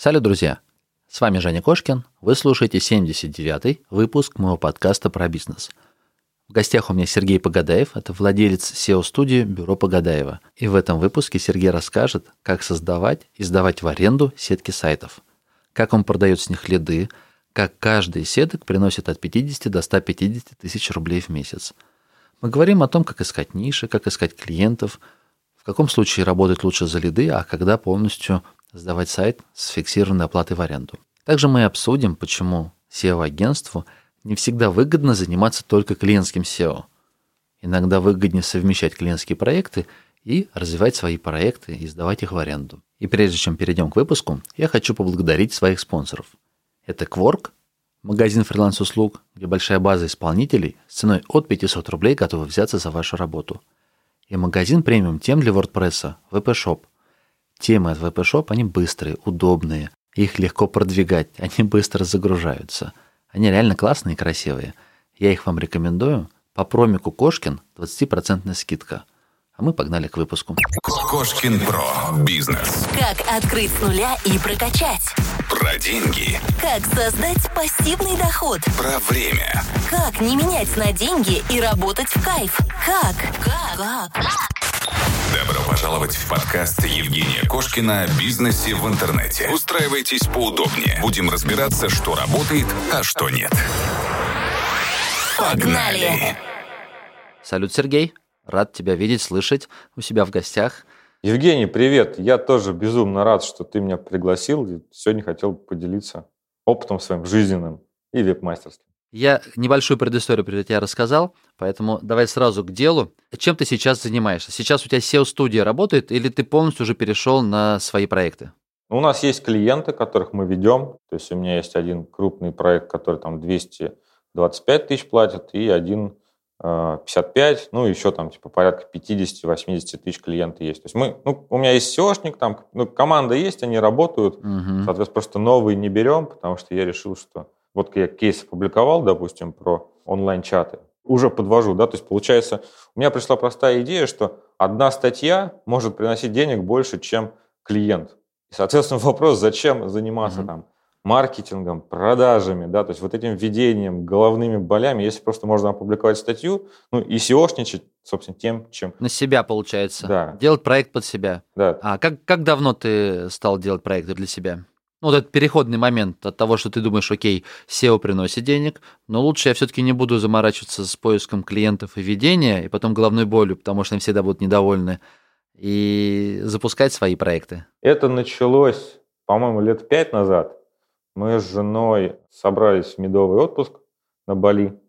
Салют, друзья! С вами Женя Кошкин. Вы слушаете 79-й выпуск моего подкаста про бизнес. В гостях у меня Сергей Погадаев, это владелец SEO-студии Бюро Погадаева. И в этом выпуске Сергей расскажет, как создавать и сдавать в аренду сетки сайтов, как он продает с них лиды, как каждый сеток приносит от 50 до 150 тысяч рублей в месяц. Мы говорим о том, как искать ниши, как искать клиентов, в каком случае работать лучше за лиды, а когда полностью сдавать сайт с фиксированной оплатой в аренду. Также мы обсудим, почему SEO-агентству не всегда выгодно заниматься только клиентским SEO. Иногда выгоднее совмещать клиентские проекты и развивать свои проекты и сдавать их в аренду. И прежде чем перейдем к выпуску, я хочу поблагодарить своих спонсоров. Это Quark, магазин фриланс-услуг, где большая база исполнителей с ценой от 500 рублей готовы взяться за вашу работу. И магазин премиум тем для WordPress, VP Shop – Темы от VP-Shop, они быстрые, удобные, их легко продвигать, они быстро загружаются. Они реально классные и красивые. Я их вам рекомендую. По промику Кошкин 20% скидка. А мы погнали к выпуску. Кошкин Про. Бизнес. Как открыть с нуля и прокачать. Про деньги. Как создать пассивный доход. Про время. Как не менять на деньги и работать в кайф. Как? Как? Как? Добро пожаловать в подкаст Евгения Кошкина о бизнесе в интернете. Устраивайтесь поудобнее. Будем разбираться, что работает, а что нет. Погнали! Салют, Сергей. Рад тебя видеть, слышать у себя в гостях. Евгений, привет. Я тоже безумно рад, что ты меня пригласил. И сегодня хотел поделиться опытом своим жизненным и веб-мастерским. Я небольшую предысторию перед тебя рассказал, поэтому давай сразу к делу. Чем ты сейчас занимаешься? Сейчас у тебя SEO-студия работает или ты полностью уже перешел на свои проекты? У нас есть клиенты, которых мы ведем. То есть у меня есть один крупный проект, который там 225 тысяч платит, и один 55, э, ну, еще там типа порядка 50-80 тысяч клиентов есть. То есть мы, ну, у меня есть SEOшник, там, ну, команда есть, они работают, угу. соответственно, просто новые не берем, потому что я решил, что вот я кейс опубликовал, допустим, про онлайн-чаты, уже подвожу, да, то есть получается, у меня пришла простая идея, что одна статья может приносить денег больше, чем клиент. И, соответственно, вопрос, зачем заниматься mm-hmm. там маркетингом, продажами, да, то есть вот этим ведением, головными болями, если просто можно опубликовать статью, ну и SEOшничать, собственно, тем, чем... На себя, получается. Да. Делать проект под себя. Да. А как, как давно ты стал делать проекты для себя? Ну, вот этот переходный момент от того, что ты думаешь, окей, SEO приносит денег, но лучше я все-таки не буду заморачиваться с поиском клиентов и ведения, и потом головной болью, потому что они всегда будут недовольны, и запускать свои проекты. Это началось, по-моему, лет пять назад. Мы с женой собрались в медовый отпуск на Бали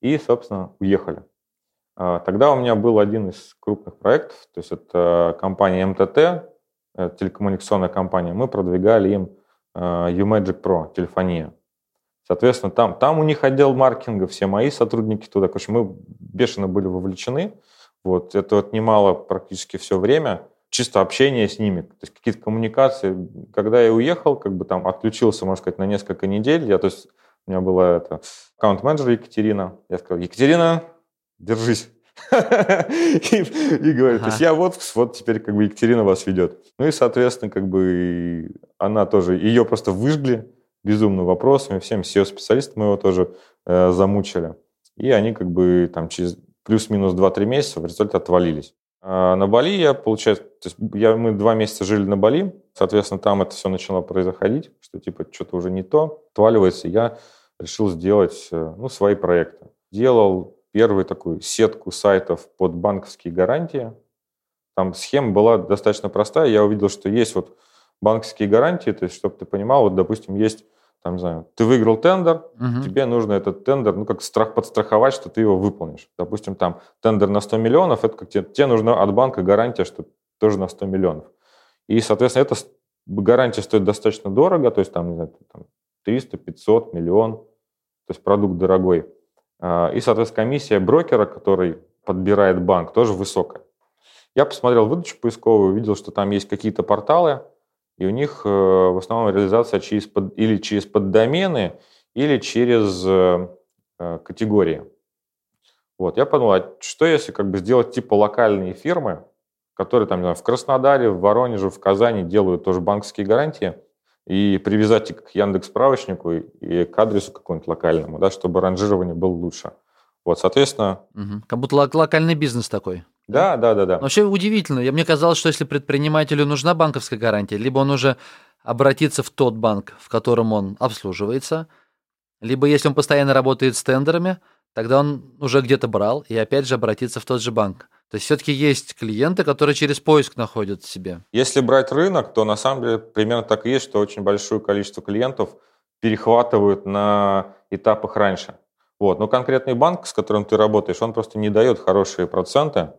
и, собственно, уехали. А, тогда у меня был один из крупных проектов, то есть это компания МТТ, Э, телекоммуникационная компания, мы продвигали им э, UMagic Pro, телефония. Соответственно, там, там у них отдел маркетинга, все мои сотрудники туда. Короче, мы бешено были вовлечены. Вот, это отнимало практически все время. Чисто общение с ними, то есть какие-то коммуникации. Когда я уехал, как бы там отключился, можно сказать, на несколько недель. Я, то есть, у меня была это аккаунт-менеджер Екатерина. Я сказал, Екатерина, держись. и, говорит, то есть я вот, вот теперь как бы Екатерина вас ведет. Ну и, соответственно, как бы она тоже, ее просто выжгли безумно вопросами, всем SEO-специалистам его тоже э, замучили. И они как бы там через плюс-минус 2-3 месяца в результате отвалились. А на Бали я, получается, то есть я, мы два месяца жили на Бали, соответственно, там это все начало происходить, что типа что-то уже не то, отваливается. Я решил сделать э, ну, свои проекты. Делал первую такую сетку сайтов под банковские гарантии. Там схема была достаточно простая. Я увидел, что есть вот банковские гарантии, то есть, чтобы ты понимал, вот, допустим, есть, там, не знаю, ты выиграл тендер, угу. тебе нужно этот тендер, ну, как страх подстраховать, что ты его выполнишь. Допустим, там, тендер на 100 миллионов, это как тебе, тебе нужна от банка гарантия, что тоже на 100 миллионов. И, соответственно, эта гарантия стоит достаточно дорого, то есть, там, не знаю, там, 300, 500, миллион, то есть продукт дорогой. А, и, соответственно, комиссия брокера, который подбирает банк, тоже высокая. Я посмотрел выдачу поисковую, увидел, что там есть какие-то порталы, и у них э, в основном реализация через под, или через поддомены, или через э, э, категории. Вот, я подумал, а что если как бы сделать типа локальные фирмы, которые там знаю, в Краснодаре, в Воронеже, в Казани делают тоже банковские гарантии, и привязать их к Яндекс справочнику и к адресу какому-нибудь локальному, да, чтобы ранжирование было лучше. Вот, соответственно... Угу. Как будто локальный бизнес такой. Да, да, да, да. Но вообще удивительно. Мне казалось, что если предпринимателю нужна банковская гарантия, либо он уже обратится в тот банк, в котором он обслуживается, либо если он постоянно работает с тендерами, тогда он уже где-то брал и опять же обратиться в тот же банк. То есть все-таки есть клиенты, которые через поиск находят себе. Если брать рынок, то на самом деле примерно так и есть, что очень большое количество клиентов перехватывают на этапах раньше. Вот. Но конкретный банк, с которым ты работаешь, он просто не дает хорошие проценты,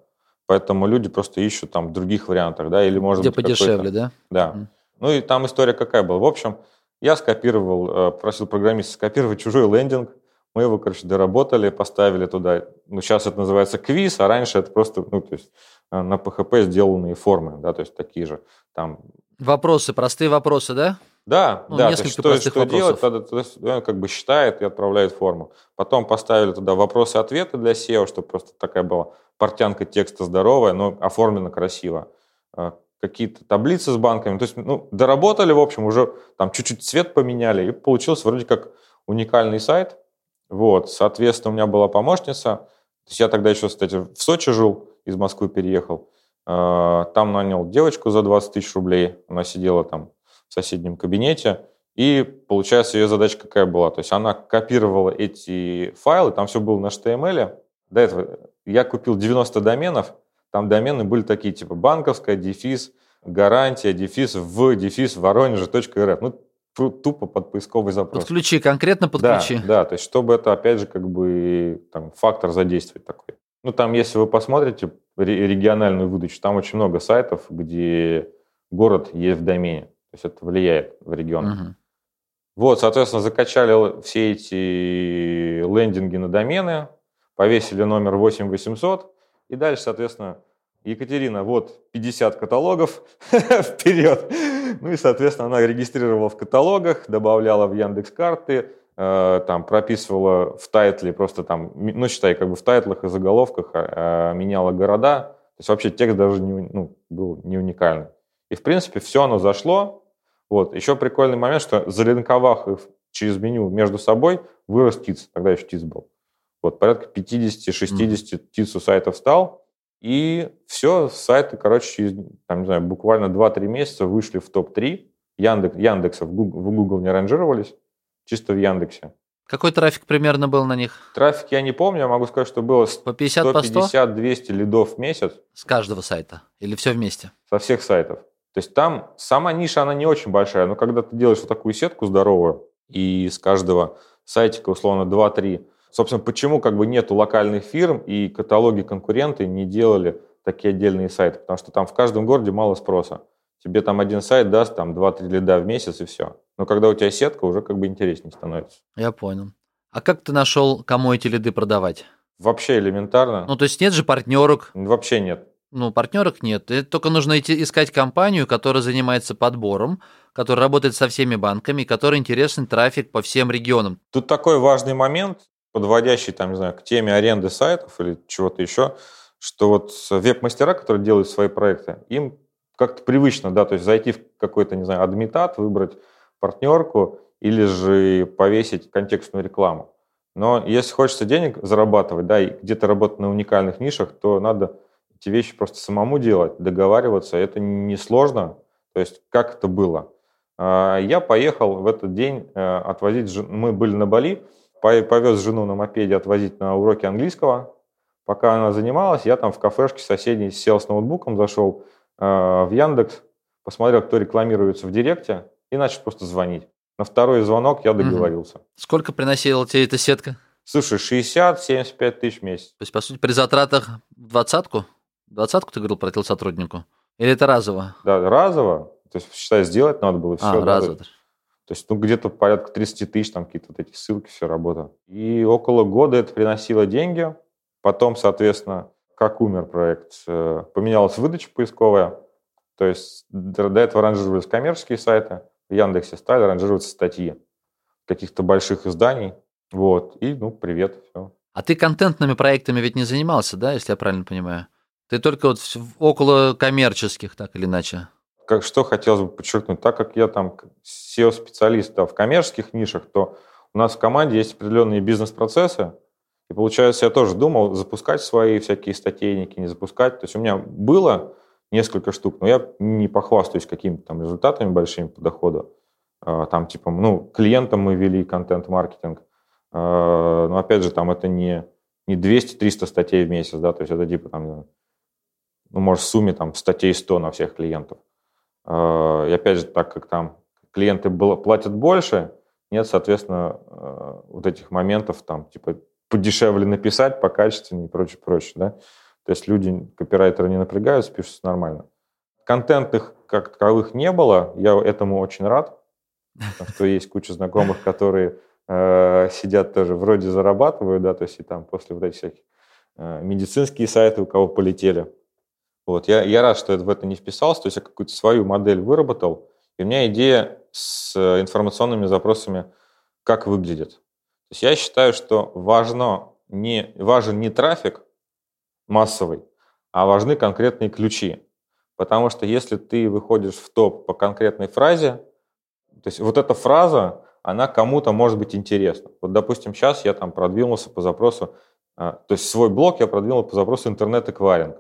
поэтому люди просто ищут там в других вариантах, да, или может Где быть подешевле, да? Да. Mm. Ну и там история какая была. В общем, я скопировал, э, просил программиста скопировать чужой лендинг, мы его, короче, доработали, поставили туда. Ну, сейчас это называется квиз, а раньше это просто, ну, то есть э, на PHP сделанные формы, да, то есть такие же. Там... Вопросы, простые вопросы, да? Да, ну, да, то есть, что, что делать, тогда, тогда он как бы считает и отправляет форму. Потом поставили туда вопросы-ответы для SEO, чтобы просто такая была портянка текста здоровая, но оформлена красиво. Э, какие-то таблицы с банками. То есть, ну, доработали, в общем, уже там чуть-чуть цвет поменяли, и получился вроде как уникальный сайт, вот, соответственно, у меня была помощница. То есть я тогда еще, кстати, в Сочи жил, из Москвы переехал. А, там нанял девочку за 20 тысяч рублей. Она сидела там в соседнем кабинете. И, получается, ее задача какая была? То есть она копировала эти файлы, там все было на HTML. До этого я купил 90 доменов, там домены были такие, типа банковская, дефис, гарантия, дефис в дефис воронеже.рф. Ну, тупо под поисковый запрос. Подключи, конкретно подключи. Да, да, то есть чтобы это, опять же, как бы там, фактор задействовать такой. Ну, там, если вы посмотрите региональную выдачу, там очень много сайтов, где город есть в домене. То есть это влияет в регион. Угу. Вот, соответственно, закачали все эти лендинги на домены, повесили номер 8800, и дальше, соответственно, Екатерина, вот 50 каталогов, вперед. Ну и, соответственно, она регистрировала в каталогах, добавляла в Яндекс карты, э, там прописывала в тайтле просто там, ну считай, как бы в тайтлах и заголовках э, меняла города. То есть вообще текст даже не, ну, был не уникальный. И, в принципе, все оно зашло. Вот. Еще прикольный момент, что залинковав их через меню между собой, вырос ТИЦ. Тогда еще ТИЦ был. Вот, порядка 50-60 mm. ТИЦ у сайтов стал. И все, сайты, короче, через, там, не знаю, буквально 2-3 месяца вышли в топ-3. Яндекс, Яндекса в Google, в Google не ранжировались, чисто в Яндексе. Какой трафик примерно был на них? Трафик я не помню, я могу сказать, что было по 50, 150 200 лидов в месяц. С каждого сайта? Или все вместе? Со всех сайтов. То есть там сама ниша, она не очень большая, но когда ты делаешь вот такую сетку здоровую, и с каждого сайтика, условно, 2-3 Собственно, почему как бы нету локальных фирм и каталоги конкуренты не делали такие отдельные сайты? Потому что там в каждом городе мало спроса. Тебе там один сайт даст там 2-3 лида в месяц и все. Но когда у тебя сетка, уже как бы интереснее становится. Я понял. А как ты нашел, кому эти лиды продавать? Вообще элементарно. Ну, то есть нет же партнерок? Вообще нет. Ну, партнерок нет. Только нужно идти искать компанию, которая занимается подбором, которая работает со всеми банками, которой интересен трафик по всем регионам. Тут такой важный момент подводящий, там, не знаю, к теме аренды сайтов или чего-то еще, что вот веб-мастера, которые делают свои проекты, им как-то привычно, да, то есть зайти в какой-то, не знаю, адмитат, выбрать партнерку или же повесить контекстную рекламу. Но если хочется денег зарабатывать, да, и где-то работать на уникальных нишах, то надо эти вещи просто самому делать, договариваться. Это несложно. То есть как это было? А, я поехал в этот день э, отвозить... Мы были на Бали, повез жену на мопеде отвозить на уроки английского. Пока она занималась, я там в кафешке соседней сел с ноутбуком, зашел э, в Яндекс, посмотрел, кто рекламируется в Директе, и начал просто звонить. На второй звонок я договорился. Угу. Сколько приносила тебе эта сетка? Слушай, 60-75 тысяч в месяц. То есть, по сути, при затратах двадцатку? Двадцатку ты говорил про сотруднику? Или это разово? Да, разово. То есть, считай, сделать надо было. А, все, разово. То есть, ну, где-то порядка 30 тысяч, там какие-то вот эти ссылки, все работа. И около года это приносило деньги. Потом, соответственно, как умер проект, э, поменялась выдача поисковая. То есть до этого ранжировались коммерческие сайты, в Яндексе стали ранжироваться статьи каких-то больших изданий. Вот, и, ну, привет, все. А ты контентными проектами ведь не занимался, да, если я правильно понимаю? Ты только вот около коммерческих, так или иначе? Как, что хотелось бы подчеркнуть, так как я там SEO-специалист да, в коммерческих нишах, то у нас в команде есть определенные бизнес-процессы, и получается, я тоже думал, запускать свои всякие статейники, не запускать. То есть у меня было несколько штук, но я не похвастаюсь какими-то там результатами большими по доходу. А, там типа, ну, клиентам мы вели контент-маркетинг. А, но опять же, там это не, не 200-300 статей в месяц, да, то есть это типа там, ну, может, в сумме там статей 100 на всех клиентов. А, и опять же, так как там клиенты платят больше, нет, соответственно, вот этих моментов там, типа, подешевле написать, покачественнее и прочее, прочее, да. То есть люди, копирайтеры не напрягаются, пишутся нормально. Контентных как таковых не было, я этому очень рад, потому что есть куча знакомых, которые э, сидят тоже, вроде зарабатывают, да, то есть и там после вот этих всяких э, медицинские сайты у кого полетели. Вот, я, я рад, что я в это не вписался, то есть я какую-то свою модель выработал, и у меня идея с информационными запросами, как выглядит. То есть я считаю, что важно не, важен не трафик массовый, а важны конкретные ключи. Потому что если ты выходишь в топ по конкретной фразе, то есть вот эта фраза, она кому-то может быть интересна. Вот, допустим, сейчас я там продвинулся по запросу, а, то есть свой блог я продвинул по запросу интернет-эквайринг.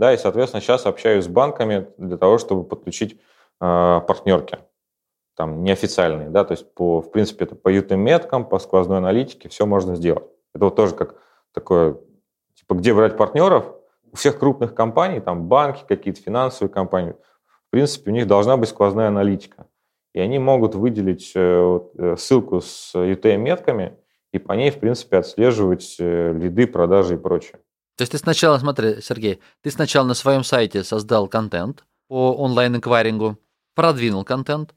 Да, и, соответственно, сейчас общаюсь с банками для того, чтобы подключить э, партнерки там неофициальные, да, то есть по, в принципе, это по UTM-меткам, по сквозной аналитике все можно сделать. Это вот тоже как такое, типа, где брать партнеров? У всех крупных компаний, там банки, какие-то финансовые компании, в принципе, у них должна быть сквозная аналитика. И они могут выделить э, э, ссылку с UTM-метками и по ней, в принципе, отслеживать э, лиды, продажи и прочее. То есть ты сначала, смотри, Сергей, ты сначала на своем сайте создал контент по онлайн-эквайрингу, продвинул контент,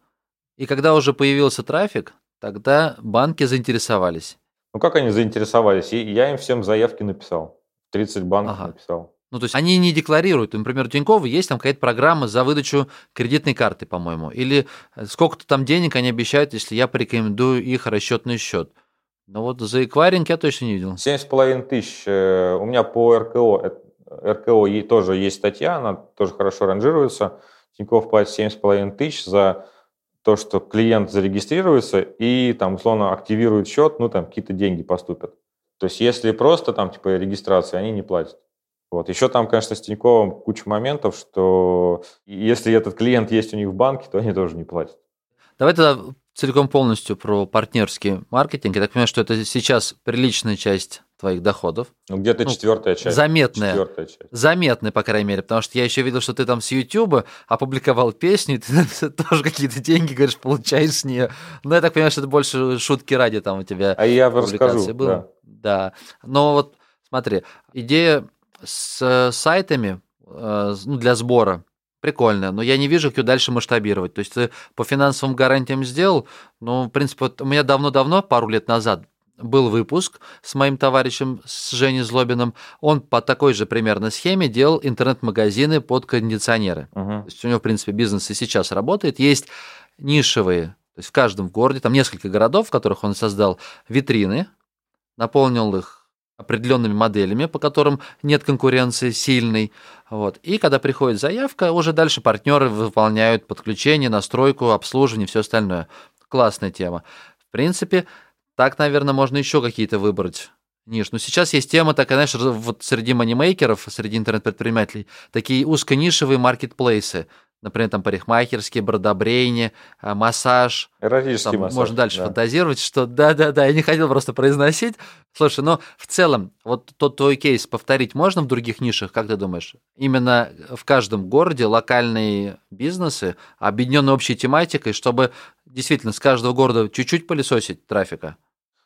и когда уже появился трафик, тогда банки заинтересовались. Ну как они заинтересовались? Я им всем заявки написал. 30 банков ага. написал. Ну, то есть они не декларируют. Например, у Тинькова есть там какая-то программа за выдачу кредитной карты, по-моему. Или э, сколько-то там денег они обещают, если я порекомендую их расчетный счет. Но вот за эквайринг я точно не видел. 7,5 тысяч. Э, у меня по РКО, э, РКО тоже есть статья, она тоже хорошо ранжируется. Тиньков платит 7,5 тысяч за то, что клиент зарегистрируется и там условно активирует счет, ну там какие-то деньги поступят. То есть если просто там типа регистрация, они не платят. Вот. Еще там, конечно, с Тиньковым куча моментов, что если этот клиент есть у них в банке, то они тоже не платят. Давай тогда целиком полностью про партнерский маркетинг. Я так понимаю, что это сейчас приличная часть твоих доходов. Ну, где-то ну, четвертая часть. Заметная. Четвертая часть. Заметная, по крайней мере, потому что я еще видел, что ты там с YouTube опубликовал песню, и ты тоже какие-то деньги, говоришь, получаешь с нее. Но я так понимаю, что это больше шутки ради там у тебя. А я расскажу, было. Да. да. Но вот смотри, идея с сайтами э, ну, для сбора прикольная, но я не вижу, как ее дальше масштабировать. То есть ты по финансовым гарантиям сделал, ну, в принципе, вот у меня давно-давно, пару лет назад, был выпуск с моим товарищем, с Женей Злобиным. Он по такой же примерно схеме делал интернет-магазины под кондиционеры. Uh-huh. То есть у него, в принципе, бизнес и сейчас работает. Есть нишевые, то есть в каждом городе, там несколько городов, в которых он создал витрины, наполнил их определенными моделями, по которым нет конкуренции сильной. Вот. И когда приходит заявка, уже дальше партнеры выполняют подключение, настройку, обслуживание, все остальное. Классная тема. В принципе, так, наверное, можно еще какие-то выбрать ниш. Но сейчас есть тема такая, знаешь, вот среди манимейкеров, среди интернет-предпринимателей, такие узконишевые маркетплейсы. Например, там парикмахерские, бродобрейни, а, массаж. Эротический там массаж. Можно дальше да. фантазировать, что да-да-да, я не хотел просто произносить. Слушай, но в целом, вот тот твой кейс повторить можно в других нишах, как ты думаешь? Именно в каждом городе локальные бизнесы, объединенные общей тематикой, чтобы действительно с каждого города чуть-чуть пылесосить трафика?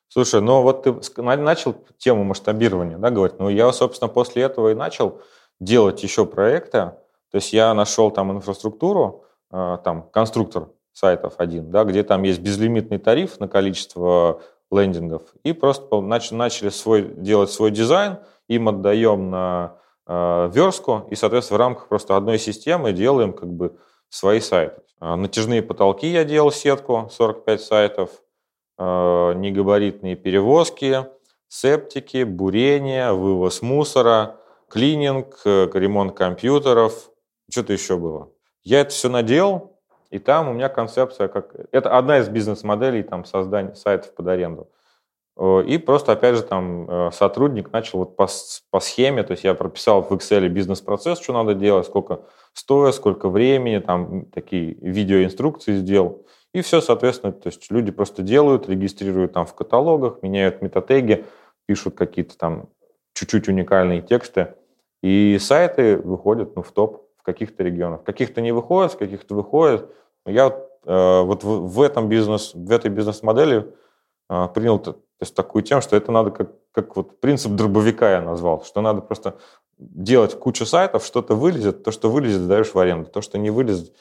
Слушай, ну вот ты начал тему масштабирования, да, говорить. Ну я, собственно, после этого и начал делать еще проекты, то есть я нашел там инфраструктуру, э, там конструктор сайтов один, да, где там есть безлимитный тариф на количество лендингов, и просто начали свой, делать свой дизайн, им отдаем на э, верстку, и, соответственно, в рамках просто одной системы делаем как бы свои сайты. Э, натяжные потолки я делал сетку, 45 сайтов, э, негабаритные перевозки, септики, бурение, вывоз мусора, клининг, ремонт компьютеров, что-то еще было. Я это все наделал, и там у меня концепция как... Это одна из бизнес-моделей там, создания сайтов под аренду. Э, и просто, опять же, там э, сотрудник начал вот по, по схеме, то есть я прописал в Excel бизнес-процесс, что надо делать, сколько стоит, сколько времени, там такие видеоинструкции сделал. И все, соответственно, то есть люди просто делают, регистрируют там в каталогах, меняют метатеги, пишут какие-то там чуть-чуть уникальные тексты, и сайты выходят ну, в топ каких-то регионах. Каких-то не выходят, в каких-то выходят. Я э, вот в, в этом бизнес, в этой бизнес-модели э, принял то, то есть такую тему, что это надо как, как вот принцип дробовика я назвал, что надо просто делать кучу сайтов, что-то вылезет, то, что вылезет, сдаешь в аренду, то, что не вылезет,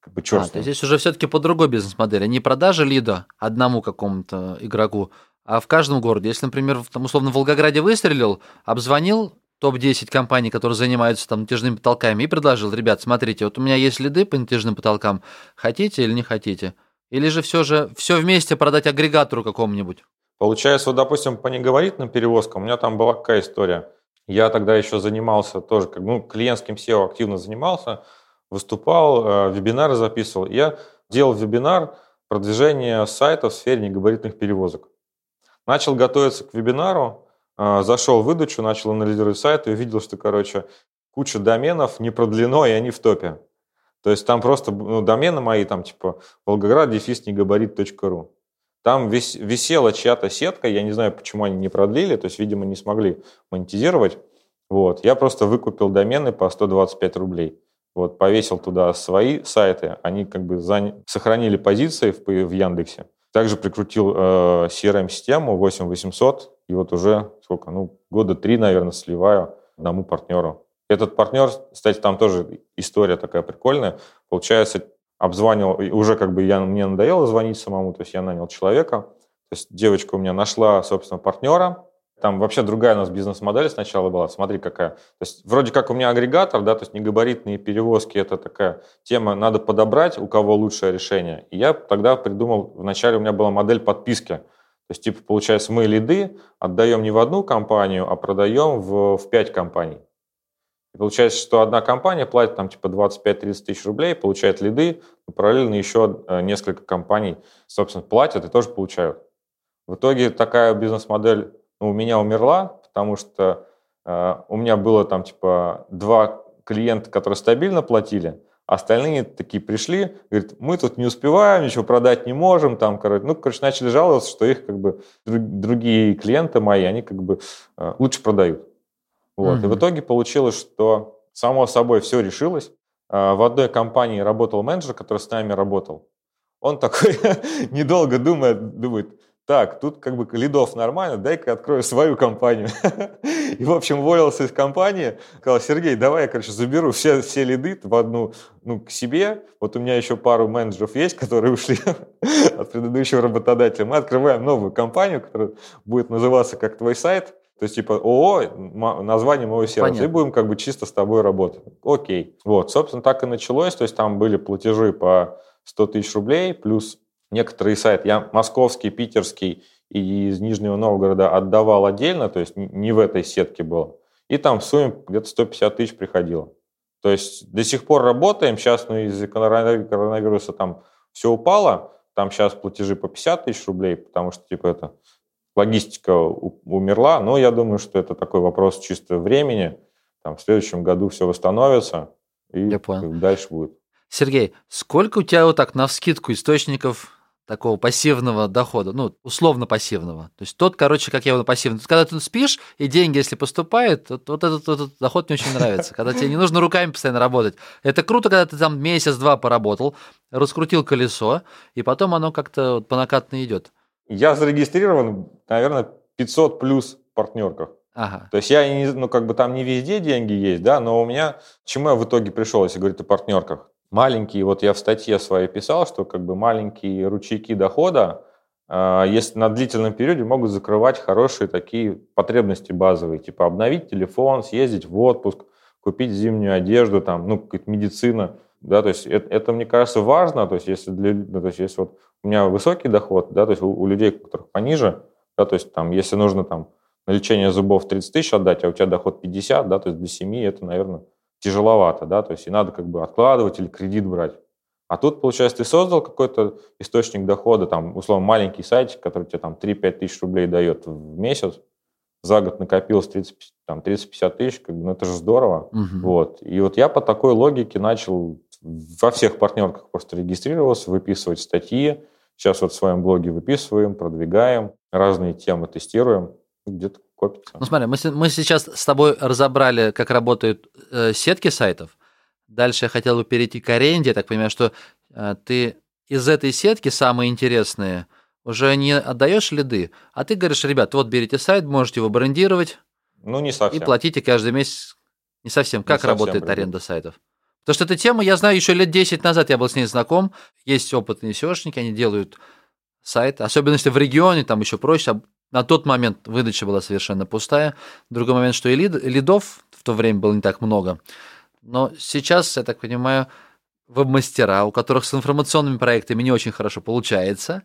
как бы черт. А, то здесь уже все-таки по другой бизнес-модели. Не продажа лида одному какому-то игроку, а в каждом городе. Если, например, там, условно, в Волгограде выстрелил, обзвонил топ-10 компаний, которые занимаются там натяжными потолками, и предложил, ребят, смотрите, вот у меня есть лиды по натяжным потолкам, хотите или не хотите? Или же все же все вместе продать агрегатору какому-нибудь? Получается, вот, допустим, по негабаритным перевозкам у меня там была какая история. Я тогда еще занимался тоже, как ну, клиентским SEO активно занимался, выступал, э, вебинары записывал. Я делал вебинар продвижение сайта в сфере негабаритных перевозок. Начал готовиться к вебинару, зашел в выдачу, начал анализировать сайт и увидел, что, короче, куча доменов не продлено, и они в топе. То есть там просто ну, домены мои, там типа волгоград дефис негабарит.ру. Там вис, висела чья-то сетка, я не знаю, почему они не продлили, то есть, видимо, не смогли монетизировать. Вот. Я просто выкупил домены по 125 рублей. Вот, повесил туда свои сайты, они как бы заня... сохранили позиции в, в Яндексе. Также прикрутил э, CRM-систему 8800, и вот уже сколько, ну, года три, наверное, сливаю одному партнеру. Этот партнер, кстати, там тоже история такая прикольная. Получается, обзванивал, уже как бы я, мне надоело звонить самому, то есть я нанял человека. То есть девочка у меня нашла, собственно, партнера, там вообще другая у нас бизнес-модель сначала была. Смотри, какая. То есть вроде как у меня агрегатор, да, то есть негабаритные перевозки – это такая тема, надо подобрать, у кого лучшее решение. И я тогда придумал, вначале у меня была модель подписки. То есть, типа, получается, мы лиды отдаем не в одну компанию, а продаем в, в 5 компаний. И получается, что одна компания платит там типа 25-30 тысяч рублей, получает лиды, но параллельно еще э, несколько компаний, собственно, платят и тоже получают. В итоге такая бизнес-модель ну, у меня умерла, потому что э, у меня было там типа два клиента, которые стабильно платили, остальные такие пришли, говорят, мы тут не успеваем, ничего продать не можем, там, короче, ну, короче, начали жаловаться, что их как бы другие клиенты мои, они как бы э, лучше продают. Вот. Mm-hmm. И в итоге получилось, что само собой все решилось. Э, в одной компании работал менеджер, который с нами работал. Он такой, недолго думает, думает, так, тут как бы лидов нормально, дай-ка открою свою компанию. И, в общем, уволился из компании, сказал, Сергей, давай я, короче, заберу все, все лиды в одну, ну, к себе. Вот у меня еще пару менеджеров есть, которые ушли от предыдущего работодателя. Мы открываем новую компанию, которая будет называться как твой сайт. То есть, типа, ООО, название моего сервиса, Понятно. и будем как бы чисто с тобой работать. Окей. Вот, собственно, так и началось. То есть, там были платежи по 100 тысяч рублей, плюс некоторые сайты, я московский, питерский и из Нижнего Новгорода отдавал отдельно, то есть не в этой сетке было. И там в сумме где-то 150 тысяч приходило. То есть до сих пор работаем, сейчас ну, из-за коронавируса там все упало, там сейчас платежи по 50 тысяч рублей, потому что типа это логистика умерла, но я думаю, что это такой вопрос чисто времени. Там, в следующем году все восстановится, и дальше будет. Сергей, сколько у тебя вот так на вскидку источников такого пассивного дохода, ну, условно пассивного. То есть тот, короче, как я его пассивный. Когда ты спишь, и деньги, если поступают, вот, вот этот, этот доход мне очень нравится. Когда тебе не нужно руками постоянно работать. Это круто, когда ты там месяц-два поработал, раскрутил колесо, и потом оно как-то вот по накатной идет. Я зарегистрирован, наверное, 500 плюс партнерках. Ага. То есть я, не, ну, как бы там не везде деньги есть, да, но у меня, к чему я в итоге пришел, если говорить о партнерках? Маленькие, вот я в статье своей писал, что как бы маленькие ручейки дохода, а, если на длительном периоде могут закрывать хорошие такие потребности базовые, типа обновить телефон, съездить в отпуск, купить зимнюю одежду, там, ну, какая-то медицина, да, то есть это, это, мне кажется, важно, то есть если, для, ну, то есть если вот у меня высокий доход, да, то есть у, у людей, у которых пониже, да, то есть там, если нужно там на лечение зубов 30 тысяч отдать, а у тебя доход 50, да, то есть для семьи это, наверное, тяжеловато, да, то есть и надо как бы откладывать или кредит брать. А тут, получается, ты создал какой-то источник дохода, там, условно, маленький сайтик, который тебе там 3-5 тысяч рублей дает в месяц, за год накопилось 30-50 тысяч, как бы, ну это же здорово. Мгм. Вот. И вот я по такой логике начал во всех партнерках просто регистрировался, выписывать статьи. Сейчас вот в своем блоге выписываем, продвигаем, разные темы тестируем. Где-то копится. Ну смотри, мы, мы сейчас с тобой разобрали, как работают э, сетки сайтов. Дальше я хотел бы перейти к аренде. Я так понимаю, что э, ты из этой сетки самые интересные уже не отдаешь лиды, а ты говоришь, ребят, вот берите сайт, можете его брендировать Ну, не и совсем. платите каждый месяц. Не совсем. Как совсем, работает ребят. аренда сайтов? Потому что эта тема, я знаю, еще лет 10 назад я был с ней знаком. Есть опытные SEOшники, они делают сайт. Особенно если в регионе, там еще проще. На тот момент выдача была совершенно пустая. Другой момент, что и лид- лидов в то время было не так много. Но сейчас, я так понимаю, веб-мастера, у которых с информационными проектами не очень хорошо получается,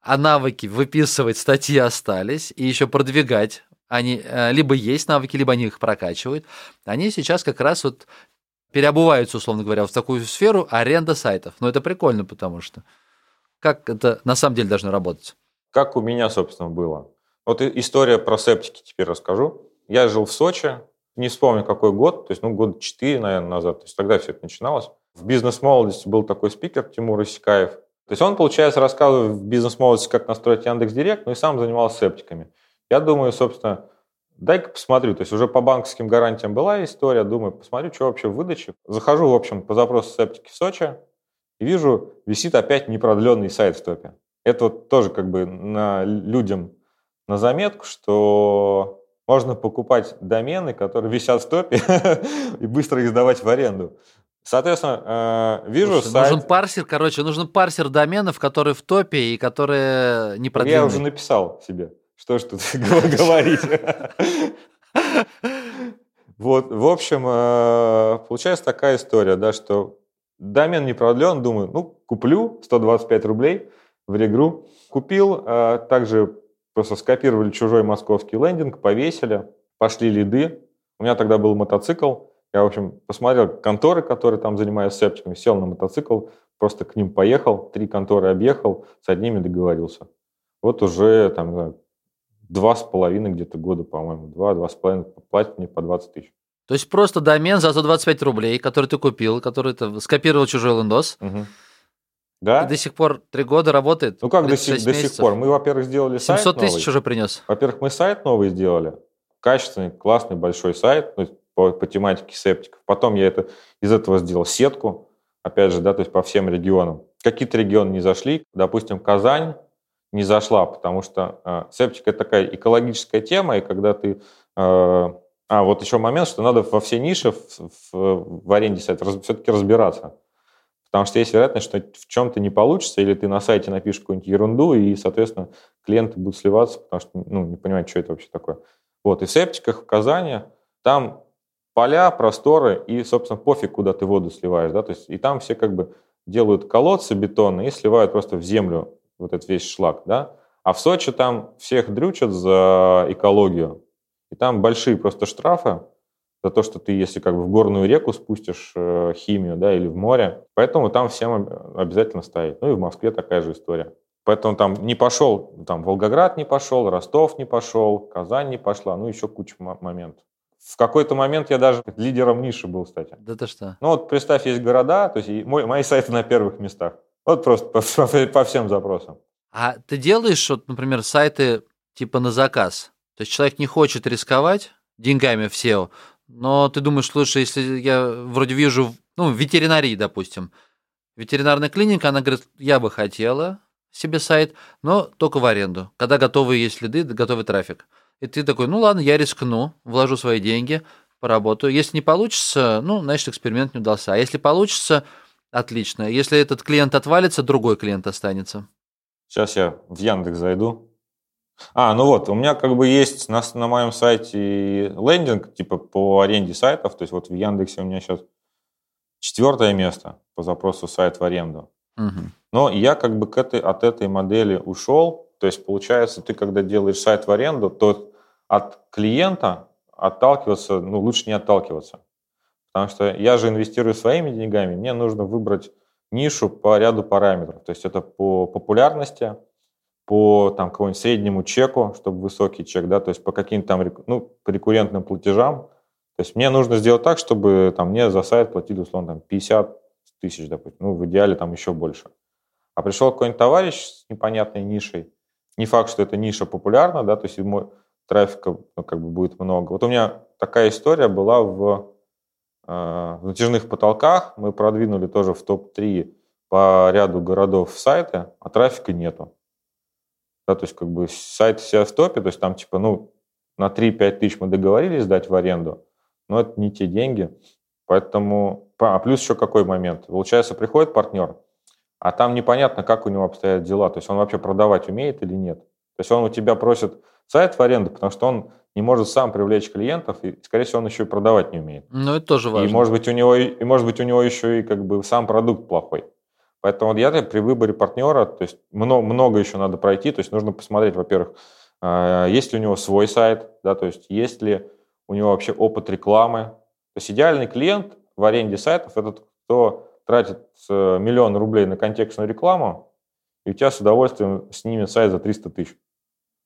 а навыки выписывать статьи остались, и еще продвигать, они э, либо есть навыки, либо они их прокачивают, они сейчас как раз вот переобуваются, условно говоря, в такую сферу аренда сайтов. Но это прикольно, потому что как это на самом деле должно работать? Как у меня, собственно, было. Вот история про септики теперь расскажу. Я жил в Сочи, не вспомню, какой год, то есть, ну, год 4, наверное, назад, то есть тогда все это начиналось. В бизнес-молодости был такой спикер Тимур Исикаев. То есть он, получается, рассказывал в бизнес-молодости, как настроить Яндекс.Директ, ну и сам занимался септиками. Я думаю, собственно, дай-ка посмотрю. То есть уже по банковским гарантиям была история, думаю, посмотрю, что вообще в выдаче. Захожу, в общем, по запросу септики в Сочи и вижу, висит опять непродленный сайт в топе. Это вот тоже как бы на людям на заметку, что можно покупать домены, которые висят в топе, и быстро их сдавать в аренду. Соответственно, э, вижу Слушай, сайт... Нужен парсер, короче, нужен парсер доменов, которые в топе и которые не Я продвинуты. уже написал себе. Что ж тут говорить. Вот, в общем, э, получается такая история, да, что домен не продлен, думаю, ну, куплю 125 рублей в регру. Купил, э, также просто скопировали чужой московский лендинг, повесили, пошли лиды. У меня тогда был мотоцикл. Я, в общем, посмотрел конторы, которые там занимаются септиками, сел на мотоцикл, просто к ним поехал, три конторы объехал, с одними договорился. Вот уже там два с половиной где-то года, по-моему, два, два с половиной платят мне по 20 тысяч. То есть просто домен за 125 рублей, который ты купил, который ты скопировал чужой лендос, Мгм. Да? и до сих пор три года работает. Ну как до 36 сих, до сих пор? Мы, во-первых, сделали сайт 700 новый. тысяч уже принес. Во-первых, мы сайт новый сделали, качественный, классный, большой сайт ну, по, по тематике септиков. Потом я это, из этого сделал сетку, опять же, да, то есть по всем регионам. Какие-то регионы не зашли, допустим, Казань не зашла, потому что э, септик это такая экологическая тема, и когда ты... э, а, вот еще момент, что надо во все ниши в, в- в аренде сайта раз- все-таки разбираться. Потому что есть вероятность, что в чем-то не получится, или ты на сайте напишешь какую-нибудь ерунду, и, соответственно, клиенты будут сливаться, потому что ну, не понимают, что это вообще такое. Вот, и в септиках в Казани там поля, просторы, и, собственно, пофиг, куда ты воду сливаешь, да, то есть и там все как бы делают колодцы бетонные и сливают просто в землю вот этот весь шлак, да, а в Сочи там всех дрючат за экологию, и там большие просто штрафы за то, что ты, если как бы в горную реку спустишь э, химию, да, или в море, поэтому там всем об- обязательно стоит. Ну и в Москве такая же история. Поэтому там не пошел, там Волгоград не пошел, Ростов не пошел, Казань не пошла, ну еще куча мо- моментов. В какой-то момент я даже лидером ниши был, кстати. Да ты что? Ну вот представь, есть города, то есть мой- мои сайты на первых местах. Вот просто по, по- по всем запросам. А ты делаешь, вот, например, сайты типа на заказ? То есть человек не хочет рисковать деньгами в SEO, но ты думаешь, лучше, если я вроде вижу, ну, в ветеринарии, допустим, ветеринарная клиника, она говорит, я бы хотела себе сайт, но только в аренду, когда готовые есть следы, готовый трафик. И ты такой, ну ладно, я рискну, вложу свои деньги, поработаю. Если не получится, ну, значит, эксперимент не удался. А если получится, отлично. Если этот клиент отвалится, другой клиент останется. Сейчас я в Яндекс зайду. А, ну вот, у меня как бы есть на, на моем сайте лендинг, типа по аренде сайтов. То есть вот в Яндексе у меня сейчас четвертое место по запросу сайт в аренду. Мгм. Но я как бы к этой, от этой модели ушел. То есть получается, ты когда делаешь сайт в аренду, то от клиента отталкиваться, ну лучше не отталкиваться. Потому что я же инвестирую своими деньгами, мне нужно выбрать нишу по ряду параметров. То есть это по популярности, по там, какому-нибудь среднему чеку, чтобы высокий чек, да, то есть по каким-то там ну, рекуррентным платежам. То есть мне нужно сделать так, чтобы там, мне за сайт платили, условно, там, 50 тысяч, допустим, ну, в идеале там еще больше. А пришел какой-нибудь товарищ с непонятной нишей, не факт, что эта ниша популярна, да, то есть ему трафика ну, как бы будет много. Вот у меня такая история была в, э, в натяжных потолках, мы продвинули тоже в топ-3 по ряду городов сайты, а трафика нету. Да, то есть как бы сайт себя в топе, то есть там типа, ну, на 3-5 тысяч мы договорились сдать в аренду, но это не те деньги. Поэтому, а плюс еще какой момент? Получается, приходит партнер, а там непонятно, как у него обстоят дела. То есть он вообще продавать умеет или нет. То есть он у тебя просит сайт в аренду, потому что он не может сам привлечь клиентов, и, скорее всего, он еще и продавать не умеет. Ну, это тоже важно. И, может быть, у него, и, может быть, у него еще и как бы сам продукт плохой. Поэтому я при выборе партнера, то есть много, много еще надо пройти, то есть нужно посмотреть, во-первых, а, есть ли у него свой сайт, да, то есть есть ли у него вообще опыт рекламы. То есть идеальный клиент в аренде сайтов – это кто тратит э, миллион рублей на контекстную рекламу, и у тебя с удовольствием снимет сайт за 300 тысяч.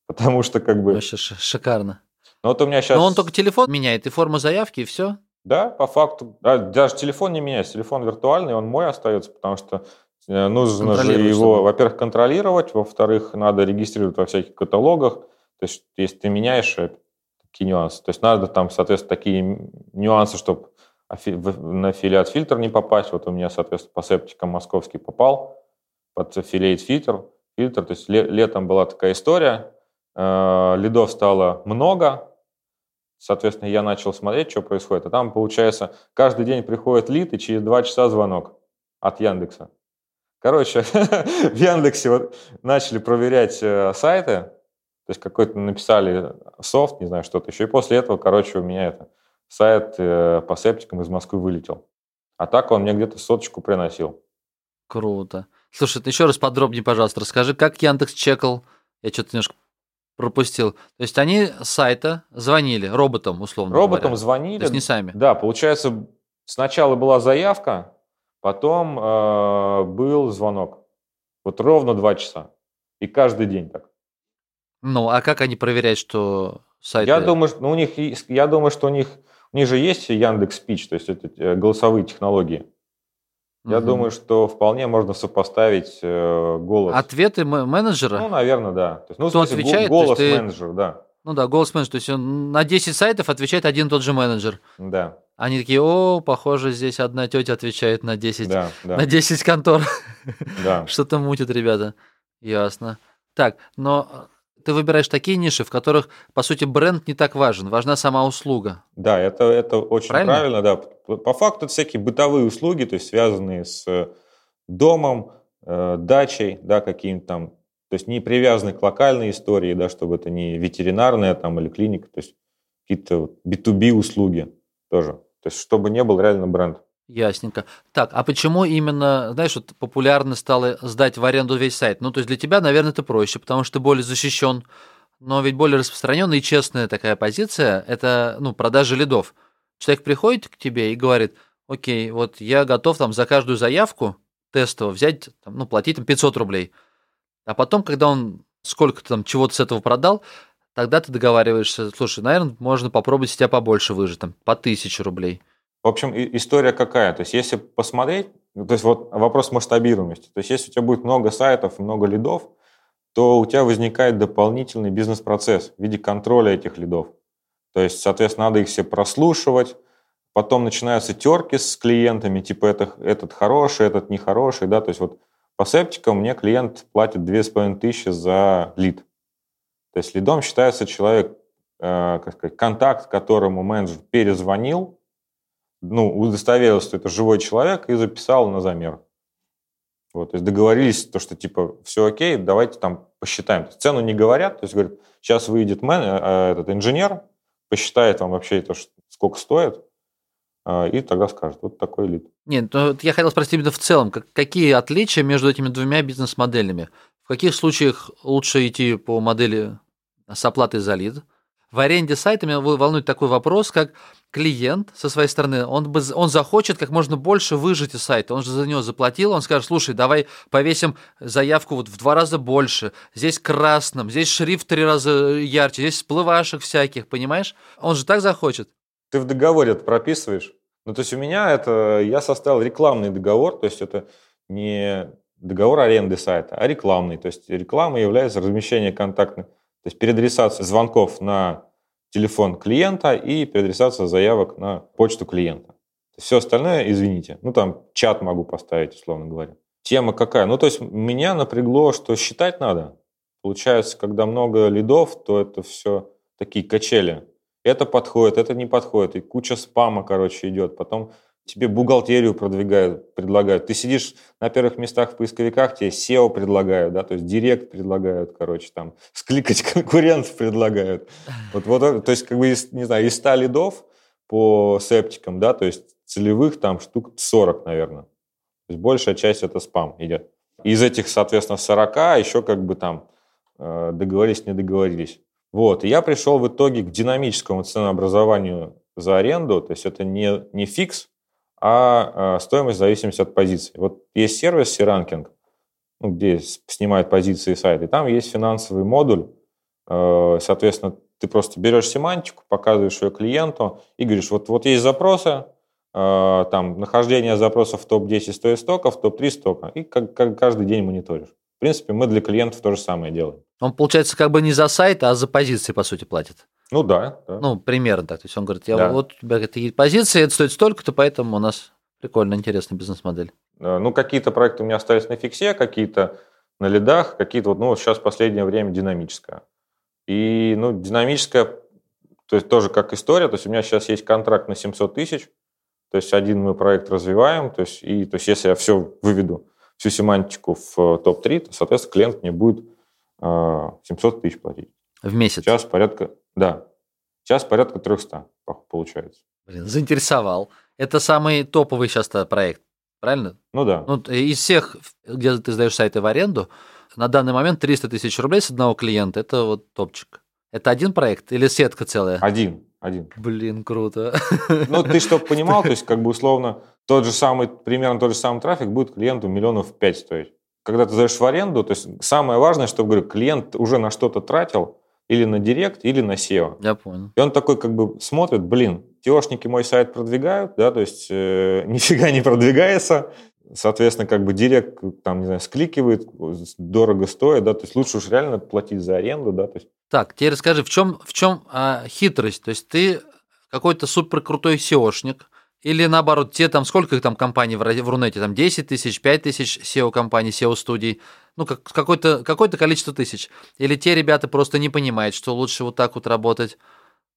Потому что как бы... Вообще шикарно. Ну вот у меня сейчас... Но он только телефон меняет и форму заявки, и все? Да, по факту. А, даже телефон не меняется. Телефон виртуальный, он мой остается, потому что нужно же его, во-первых, контролировать, во-вторых, надо регистрировать во всяких каталогах. То есть, если ты меняешь э, такие нюансы, то есть надо там, соответственно, такие нюансы, чтобы на аффилиат фильтр не попасть. Вот у меня, соответственно, по септикам московский попал под аффилиат фильтр. фильтр. То есть летом была такая история, э, лидов стало много, соответственно, я начал смотреть, что происходит. А там, получается, каждый день приходит лид, и через два часа звонок от Яндекса. Короче, в Яндексе вот начали проверять э, сайты, то есть какой-то написали софт, не знаю, что-то еще. И после этого, короче, у меня это сайт э, по септикам из Москвы вылетел. А так он мне где-то соточку приносил. Круто. Слушай, ты еще раз подробнее, пожалуйста, расскажи, как Яндекс чекал. Я что-то немножко пропустил. То есть они с сайта звонили роботам, условно Роботам говоря. звонили. То есть не сами. Да, получается, сначала была заявка, потом э, был звонок. Вот ровно два часа. И каждый день так. Ну, а как они проверяют, что сайт? Я думаю, ну, у них, я думаю, что у них у них же есть Яндекс Спич, то есть это э, голосовые технологии. Я угу. думаю, что вполне можно сопоставить э, голос. Ответы менеджера? Ну, наверное, да. То есть, ну, Кто смысле, отвечает? Голос ты... менеджер, да. Ну да, голос менеджер. То есть он на 10 сайтов отвечает один и тот же менеджер. Да. Они такие, о, похоже, здесь одна тетя отвечает на 10, да, да. на 10 контор. Да. Что-то мутит, ребята. Ясно. Так, но ты выбираешь такие ниши, в которых, по сути, бренд не так важен, важна сама услуга. Да, это, это очень правильно? правильно, да. По факту это всякие бытовые услуги, то есть связанные с э, домом, э, дачей, да, каким-то там, есть не привязаны к локальной истории, да, чтобы это не ветеринарная там или клиника, то есть какие-то B2B услуги тоже. То есть чтобы не был реально бренд. Ясненько. Так, а почему именно, знаешь, вот популярно стало сдать в аренду весь сайт? Ну, то есть для тебя, наверное, это проще, потому что ты более защищен. Но ведь более распространенная и честная такая позиция – это, ну, продажа лидов. Человек приходит к тебе и говорит, окей, вот я готов там за каждую заявку тестово взять, там, ну, платить там 500 рублей. А потом, когда он сколько-то там чего-то с этого продал, тогда ты договариваешься, слушай, наверное, можно попробовать с тебя побольше выжить, там, по 1000 рублей. В общем, история какая? То есть, если посмотреть, ну, то есть вот вопрос масштабируемости. То есть, если у тебя будет много сайтов, много лидов, то у тебя возникает дополнительный бизнес-процесс в виде контроля этих лидов. То есть, соответственно, надо их все прослушивать, потом начинаются терки с клиентами, типа это, этот хороший, этот нехороший, да, то есть вот по септикам мне клиент платит 2500 за лид. То есть лидом считается человек, э, как сказать, контакт, которому менеджер перезвонил, ну, удостоверился, что это живой человек, и записал на замер. Вот, то есть договорились, то, что типа все окей, давайте там посчитаем. Цену не говорят, то есть говорят, сейчас выйдет мен, э, этот инженер, посчитает вам вообще это, сколько стоит, и тогда скажет, вот такой лид. Нет, ну, я хотел спросить именно в целом, как, какие отличия между этими двумя бизнес-моделями? В каких случаях лучше идти по модели с оплатой за лид? в аренде сайта меня волнует такой вопрос, как клиент со своей стороны, он, бы, он захочет как можно больше выжить из сайта. Он же за него заплатил, он скажет, слушай, давай повесим заявку вот в два раза больше. Здесь красным, здесь шрифт в три раза ярче, здесь всплывашек всяких, понимаешь? Он же так захочет. Ты в договоре это прописываешь? Ну, то есть у меня это, я составил рекламный договор, то есть это не договор аренды сайта, а рекламный. То есть реклама является размещение контактных, то есть переадресация звонков на телефон клиента и переадресация заявок на почту клиента. Все остальное, извините, ну там чат могу поставить, условно говоря. Тема какая? Ну, то есть меня напрягло, что считать надо. Получается, когда много лидов, то это все такие качели. Это подходит, это не подходит. И куча спама, короче, идет. Потом тебе бухгалтерию продвигают, предлагают. Ты сидишь на первых местах в поисковиках, тебе SEO предлагают, да, то есть директ предлагают, короче, там, скликать конкурентов предлагают. Вот, вот, то есть, как бы, из, не знаю, из 100 лидов по септикам, да, то есть целевых там штук 40, наверное. То есть большая часть это спам идет. Из этих, соответственно, 40 еще как бы там э, договорились, не договорились. Вот, и я пришел в итоге к динамическому ценообразованию за аренду, то есть это не, не фикс, а, а стоимость в зависимости от позиции. Вот есть сервис C-Ranking, ну, где снимают позиции сайта, и там есть финансовый модуль, э, соответственно, ты просто берешь семантику, показываешь ее клиенту и говоришь, вот, вот есть запросы, э, там, нахождение запросов в топ-10 стоит стоков, топ-3 стока, и как, как каждый день мониторишь. В принципе, мы для клиентов то же самое делаем. Он, получается, как бы не за сайт, а за позиции, по сути, платит. Ну да, да. Ну, примерно так. То есть он говорит, я да. вот у тебя такие позиции, это стоит столько-то, поэтому у нас прикольно, интересная бизнес-модель. Ну, какие-то проекты у меня остались на фиксе, какие-то на лидах, какие-то вот, ну, сейчас в последнее время динамическая. И, ну, динамическая, то есть тоже как история, то есть у меня сейчас есть контракт на 700 тысяч, то есть один мы проект развиваем, то есть, и, то есть если я все выведу, всю семантику в э, топ-3, то, соответственно, клиент мне будет 700 тысяч платить. В месяц? Сейчас порядка, да. Сейчас порядка 300 получается. Блин, заинтересовал. Это самый топовый сейчас проект, правильно? Ну да. Ну, из всех, где ты сдаешь сайты в аренду, на данный момент 300 тысяч рублей с одного клиента, это вот топчик. Это один проект или сетка целая? Один, один. Блин, круто. Ну, ты чтобы понимал, то есть как бы условно тот же самый, примерно тот же самый трафик будет клиенту миллионов пять стоить. Когда ты сдаешь в аренду, то есть самое важное, чтобы, говорю, клиент уже на что-то тратил, или на Директ, или на SEO. Я понял. И он такой как бы смотрит, блин, TOшники мой сайт продвигают, да, то есть э, нифига не продвигается, соответственно, как бы Директ там, не знаю, скликивает, дорого стоит, да, то есть лучше уж реально платить за аренду, да, то есть. Так, теперь расскажи, в чем, в чем а, хитрость? То есть ты какой-то супер крутой SEOшник, или наоборот, те там, сколько их там компаний в, в Рунете, там 10 тысяч, 5 тысяч SEO-компаний, SEO-студий, ну, как, какое-то какое количество тысяч. Или те ребята просто не понимают, что лучше вот так вот работать.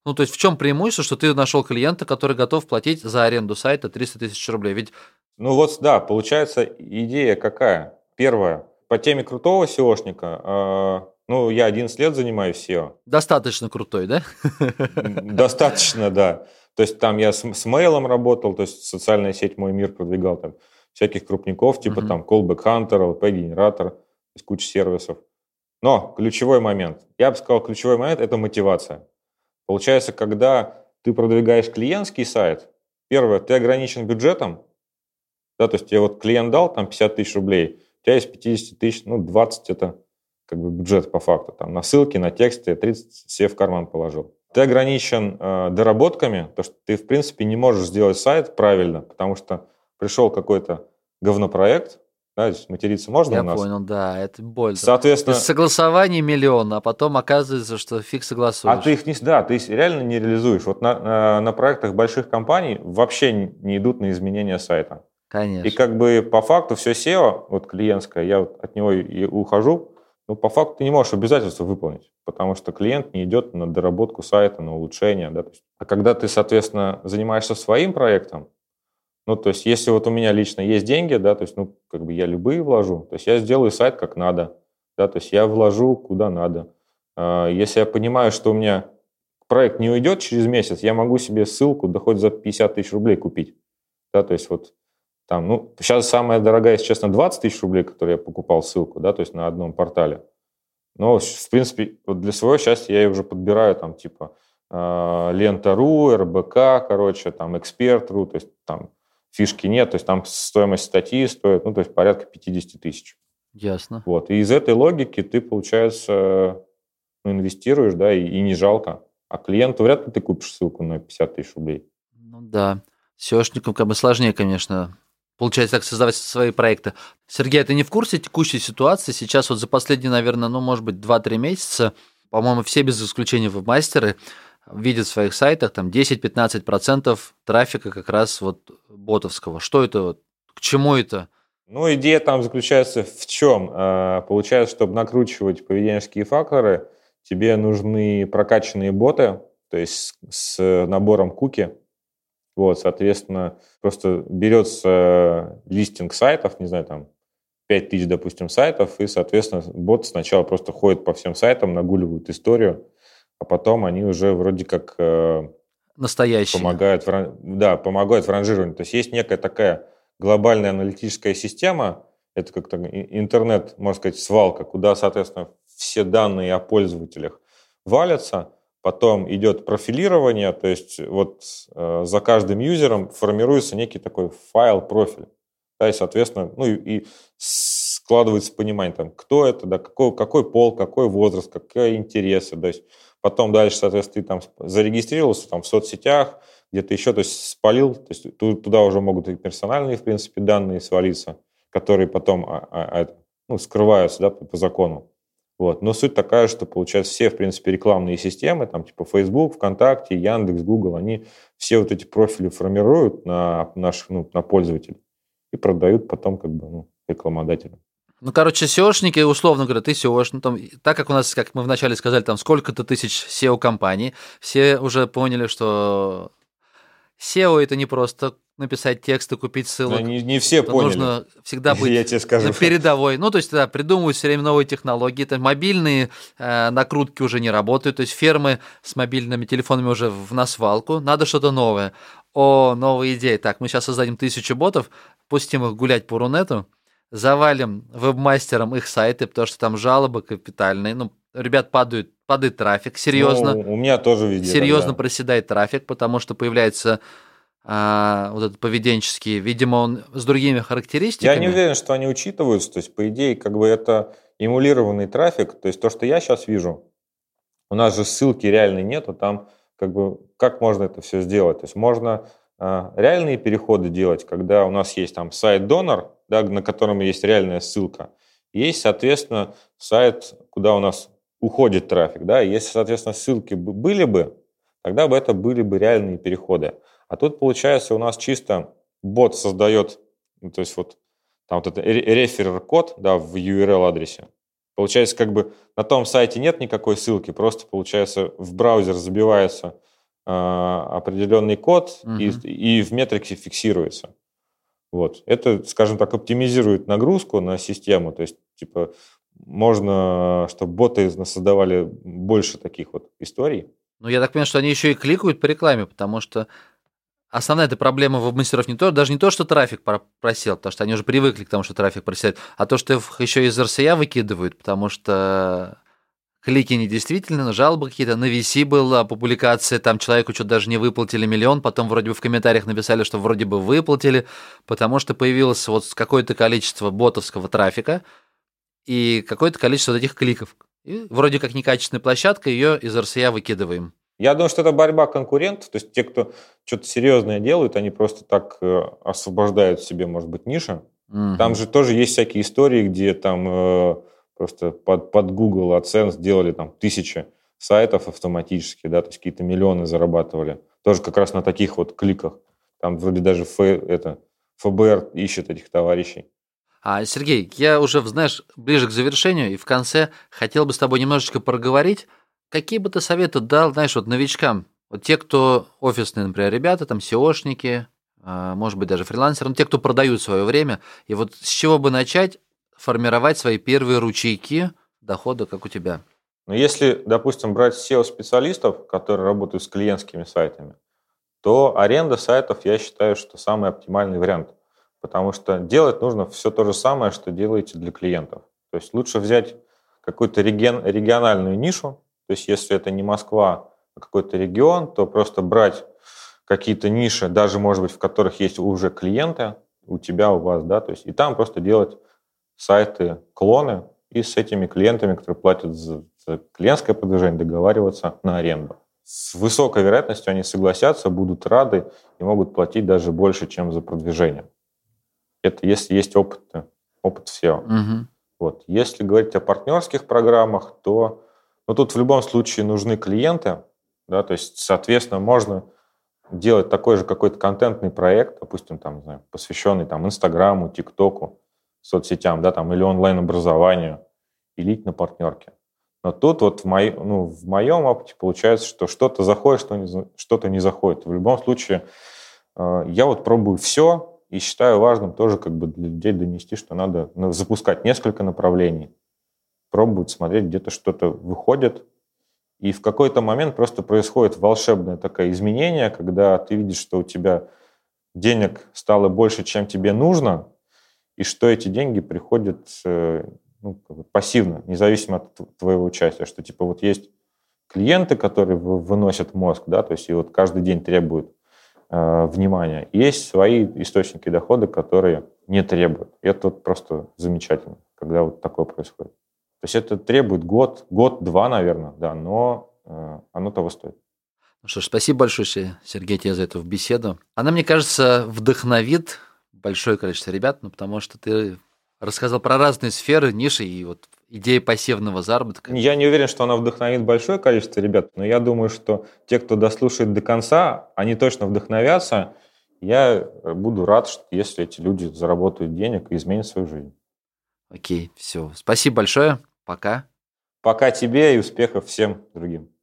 Ну, то есть в чем преимущество, что ты нашел клиента, который готов платить за аренду сайта 300 тысяч рублей? Ведь... Ну вот, да, получается идея какая? Первая, по теме крутого SEOшника, э, ну, я 11 лет занимаюсь SEO. Достаточно крутой, да? Достаточно, да. То есть там я с, с мейлом работал, то есть социальная сеть «Мой мир» продвигал там всяких крупников, типа uh-huh. там Callback Hunter, LP-генератор, то есть куча сервисов. Но ключевой момент, я бы сказал, ключевой момент – это мотивация. Получается, когда ты продвигаешь клиентский сайт, первое, ты ограничен бюджетом, да, то есть тебе вот клиент дал там 50 тысяч рублей, у тебя есть 50 тысяч, ну, 20 – это как бы бюджет по факту. Там на ссылки, на тексты 30 себе в карман положил. Ты ограничен э, доработками, то что ты, в принципе, не можешь сделать сайт правильно, потому что пришел какой-то говнопроект, да, материться можно Я у нас? понял, да, это больно. Соответственно... Согласований миллион, а потом оказывается, что фиг согласуешь. А ты их не... Да, ты реально не реализуешь. Вот на, на, на проектах больших компаний вообще не идут на изменения сайта. Конечно. И как бы по факту все SEO, вот клиентское, я вот от него и ухожу, ну, по факту ты не можешь обязательства выполнить, потому что клиент не идет на доработку сайта, на улучшение. Да? А когда ты, соответственно, занимаешься своим проектом, ну, то есть, если вот у меня лично есть деньги, да, то есть, ну, как бы я любые вложу, то есть, я сделаю сайт как надо, да, то есть, я вложу куда надо. А, если я понимаю, что у меня проект не уйдет через месяц, я могу себе ссылку, да за 50 тысяч рублей купить, да, то есть, вот там, ну, сейчас самая дорогая, если честно, 20 тысяч рублей, которые я покупал ссылку, да, то есть на одном портале. Но, в принципе, вот для своего счастья я уже подбираю там типа э, лента.ру, РБК, короче, там эксперт.ру, то есть там фишки нет, то есть там стоимость статьи стоит, ну, то есть порядка 50 тысяч. Ясно. Вот. И из этой логики ты, получается, ну, инвестируешь, да, и, и не жалко. А клиенту вряд ли ты купишь ссылку на 50 тысяч рублей. Ну да. SEOшникам как бы сложнее, конечно, получается так создавать свои проекты. Сергей, а ты не в курсе текущей ситуации? Сейчас вот за последние, наверное, ну, может быть, 2-3 месяца, по-моему, все без исключения веб-мастеры видят в своих сайтах там 10-15% трафика как раз вот ботовского. Что это? К чему это? Ну, идея там заключается в чем? А, получается, чтобы накручивать поведенческие факторы, тебе нужны прокачанные боты, то есть с набором куки. Вот, соответственно, просто берется листинг сайтов, не знаю, там 5000, допустим, сайтов, и, соответственно, бот сначала просто ходит по всем сайтам, нагуливает историю, а потом они уже вроде как э, настоящие помогают, в, да, помогают в ранжировании. То есть есть некая такая глобальная аналитическая система, это как-то интернет, можно сказать, свалка, куда, соответственно, все данные о пользователях валятся, потом идет профилирование, то есть вот э, за каждым юзером формируется некий такой файл-профиль. Да, и, соответственно, ну и, и складывается понимание, там, кто это, да, какой, какой пол, какой возраст, какие интересы. То есть потом дальше, соответственно, ты там зарегистрировался там, в соцсетях, где-то еще, то есть спалил, то есть туда уже могут и персональные, в принципе, данные свалиться, которые потом а, а, а, ну, скрываются да, по, по закону. Вот. Но суть такая, что, получается, все, в принципе, рекламные системы, там, типа Facebook, ВКонтакте, Яндекс, Google, они все вот эти профили формируют на наших, ну, на пользователей и продают потом, как бы, ну, рекламодателям. Ну, короче, SEOшники, условно говоря, ты SEO, ну, там, так как у нас, как мы вначале сказали, там сколько-то тысяч SEO-компаний, все уже поняли, что SEO это не просто написать текст и купить ссылок. не, не все поняли. Нужно всегда быть Я тебе скажу. передовой. Ну, то есть, да, придумывают все время новые технологии. Это мобильные э, накрутки уже не работают. То есть, фермы с мобильными телефонами уже в насвалку. Надо что-то новое. О, новая идея. Так, мы сейчас создадим тысячу ботов, пустим их гулять по Рунету, завалим вебмастерам их сайты, потому что там жалобы капитальные. Ну, ребят падают, падает трафик, серьезно. Ну, у меня тоже везде. Серьезно да. проседает трафик, потому что появляется а, вот этот поведенческий, видимо, он с другими характеристиками. Я не уверен, что они учитываются. То есть, по идее, как бы это эмулированный трафик. То есть, то, что я сейчас вижу, у нас же ссылки реальной нету, там как бы как можно это все сделать? То есть, можно а, реальные переходы делать, когда у нас есть там сайт-донор, да, на котором есть реальная ссылка, есть, соответственно, сайт, куда у нас уходит трафик, да, если, соответственно, ссылки были бы, тогда бы это были бы реальные переходы. А тут, получается, у нас чисто бот создает, ну, то есть вот там вот это реферер-код, да, в URL-адресе. Получается, как бы на том сайте нет никакой ссылки, просто, получается, в браузер забивается э, определенный код угу. и, и в метриксе фиксируется. Вот. Это, скажем так, оптимизирует нагрузку на систему, то есть, типа, можно, чтобы боты создавали больше таких вот историй. Ну, я так понимаю, что они еще и кликают по рекламе, потому что основная эта проблема веб-мастеров не то, даже не то, что трафик просел, потому что они уже привыкли к тому, что трафик проседает, а то, что их еще из RCA выкидывают, потому что клики недействительны, жалобы какие-то, на VC была публикация, там человеку что-то даже не выплатили миллион, потом вроде бы в комментариях написали, что вроде бы выплатили, потому что появилось вот какое-то количество ботовского трафика и какое-то количество вот этих кликов. И вроде как некачественная площадка, ее из RCA выкидываем. Я думаю, что это борьба конкурентов, то есть те, кто что-то серьезное делают, они просто так э, освобождают себе, может быть, ниши. Угу. Там же тоже есть всякие истории, где там э, просто под, под Google AdSense делали там тысячи сайтов автоматически, да, то есть какие-то миллионы зарабатывали. Тоже как раз на таких вот кликах. Там вроде даже Ф, это, ФБР ищет этих товарищей. А, Сергей, я уже, знаешь, ближе к завершению, и в конце хотел бы с тобой немножечко проговорить Какие бы ты советы дал, знаешь, вот новичкам, вот те, кто офисные, например, ребята, там, SEOшники, а, может быть, даже фрилансеры, ну, те, кто продают свое время, и вот с чего бы начать формировать свои первые ручейки дохода, как у тебя? Ну, если, допустим, брать SEO-специалистов, которые работают с клиентскими сайтами, то аренда сайтов, я считаю, что самый оптимальный вариант. Потому что делать нужно все то же самое, что делаете для клиентов. То есть лучше взять какую-то реген, региональную нишу. То есть если это не Москва, а какой-то регион, то просто брать какие-то ниши, даже, может быть, в которых есть уже клиенты, у тебя, у вас, да, то есть и там просто делать сайты, клоны, и с этими клиентами, которые платят за, за клиентское продвижение, договариваться на аренду. С высокой вероятностью они согласятся, будут рады и могут платить даже больше, чем за продвижение. Это если есть опыт, опыт SEO. Угу. Вот. Если говорить о партнерских программах, то ну, тут в любом случае нужны клиенты, да, то есть, соответственно, можно делать такой же какой-то контентный проект, допустим, там, не знаю, посвященный там Инстаграму, ТикТоку, соцсетям, да, там, или онлайн-образованию, и лить на партнерке. Но тут вот в, мой, ну, в моем опыте получается, что что-то заходит, что не, что-то не заходит. В любом случае, э, я вот пробую все и считаю важным тоже как бы для людей донести, что надо ну, запускать несколько направлений, пробовать смотреть, где-то что-то выходит, и в какой-то момент просто происходит волшебное такое изменение, когда ты видишь, что у тебя денег стало больше, чем тебе нужно, и что эти деньги приходят э, ну, как бы пассивно, независимо от твоего участия, что типа вот есть клиенты, которые выносят мозг, да, то есть и вот каждый день требуют э, внимания. Есть свои источники дохода, которые не требуют. И это вот просто замечательно, когда вот такое происходит. То есть это требует год, год-два, наверное, да, но э, оно того стоит. Ну что ж, спасибо большое, Сергей, тебе за эту беседу. Она, мне кажется, вдохновит большое количество ребят, ну, потому что ты рассказал про разные сферы, ниши и вот идеи пассивного заработка. Я не уверен, что она вдохновит большое количество ребят, но я думаю, что те, кто дослушает до конца, они точно вдохновятся. Я буду рад, если эти люди заработают денег и изменят свою жизнь. Окей, все. Спасибо большое. Пока. Пока тебе и успехов всем другим.